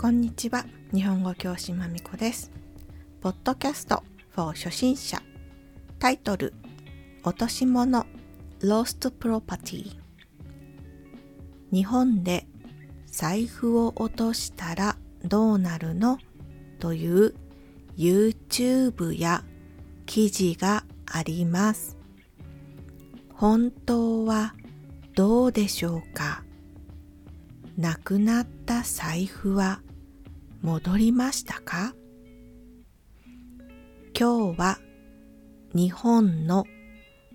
こんにちは。日本語教師まみこです。ポッドキャスト for 初心者。タイトル落とし物。Lost Property 日本で財布を落としたらどうなるの？という YouTube や記事があります。本当はどうでしょうか？なくなった財布は戻りましたか？今日は日本の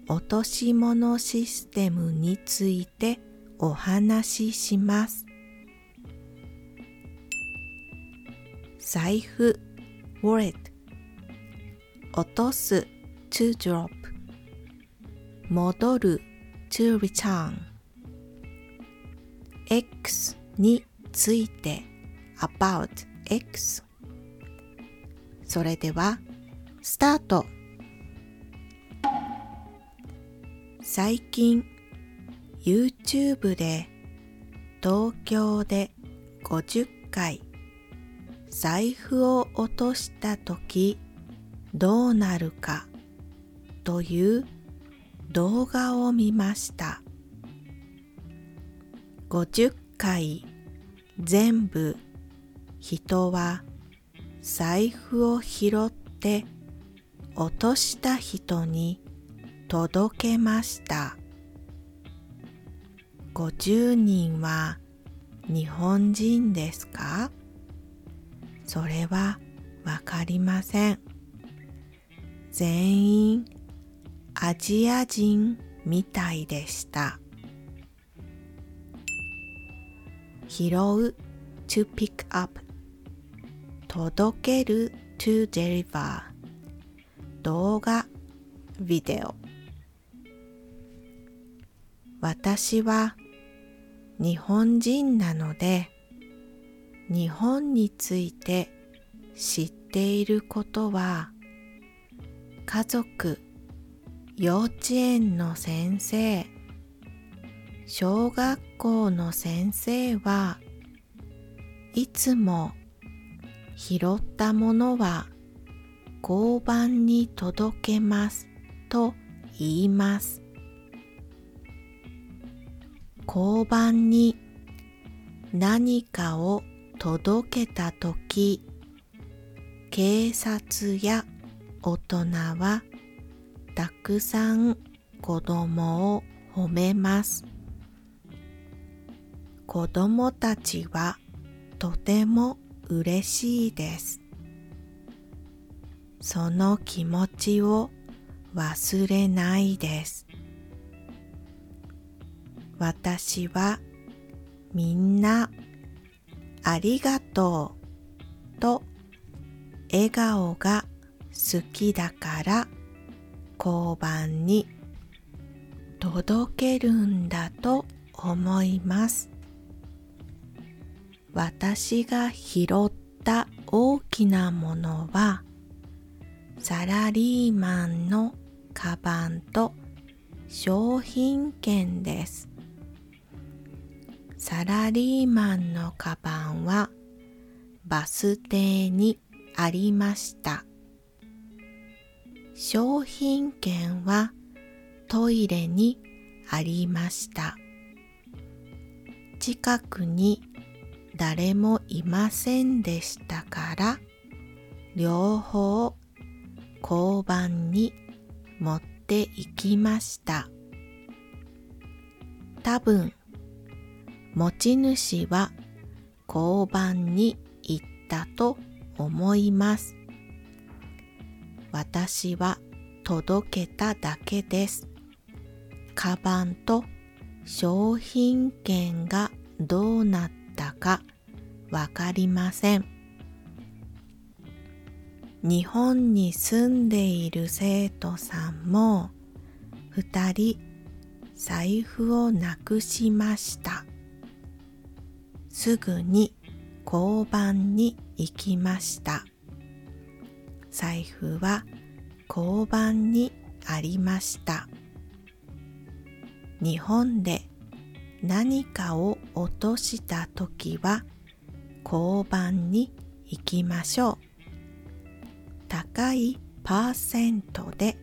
落とし物システムについてお話しします。財布 wallet 落とす to drop 戻る to return X について about X それではスタート。最近 YouTube で東京で50回財布を落とした時どうなるかという動画を見ました。50回全部人は財布を拾って落とした人に届けました。50人は日本人ですか？それはわかりません。全員アジア人みたいでした。拾う？To pick up 届ける to deliver 動画ビデオ。私は日本人なので日本について知っていることは家族幼稚園の先生小学校の先生はいつも拾ったものは交番に届けますと言います。交番に何かを届けたとき、警察や大人はたくさん子供を褒めます。子供たちはとても嬉しいです。その気持ちを忘れないです。私はみんなありがとうと笑顔が好きだから交番に届けるんだと思います。私が拾った大きなものはサラリーマンのカバンと商品券です。サラリーマンのカバンはバス停にありました。商品券はトイレにありました。近くに誰もいませんでしたから両方交番に持って行きました。多分持ち主は交番に行ったと思います。私は届けただけです。カバンと商品券がどうなったかわかりません。日本に住んでいる生徒さんも二人財布をなくしました。すぐに交番に行きました。財布は交番にありました。日本で何かを落とした時は交番に行きましょう。高いパーセントで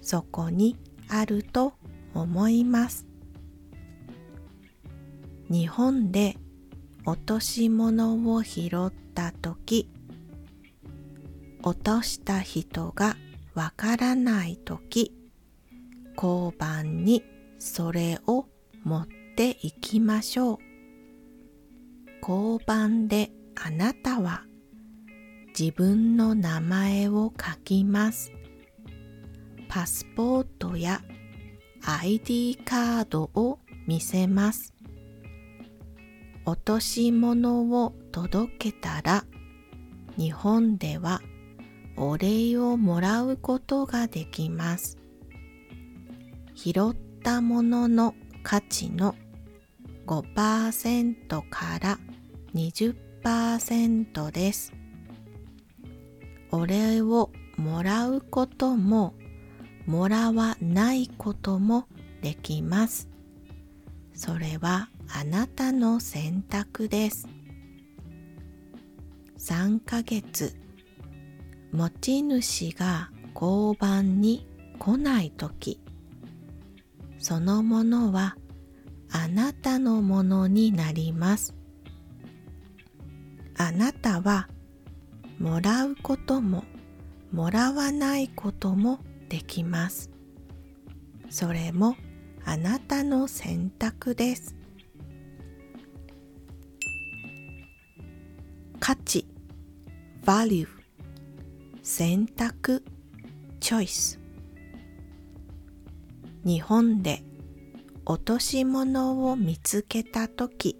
そこにあると思います。日本で落とし物を拾ったとき、落とした人がわからないとき、交番にそれを持っていきましょう。交番であなたは自分の名前を書きます。パスポートや ID カードを見せます。落とし物を届けたら日本ではお礼をもらうことができます。拾ったものの価値の5%から20%です。お礼をもらうことももらわないこともできます。それはあなたの選択です。3ヶ月持ち主が交番に来ないときそのものはあなたのものになります。あなたはもらうことももらわないこともできます。それもあなたの選択です。価値 value 選択 choice 日本で落とし物を見つけたとき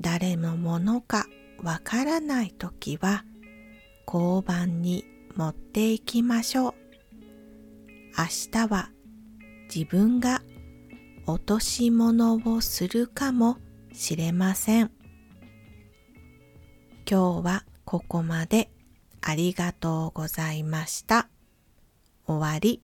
誰のものかわからないときは交番に持っていきましょう明日は自分が落とし物をするかもしれません今日はここまでありがとうございました。終わり。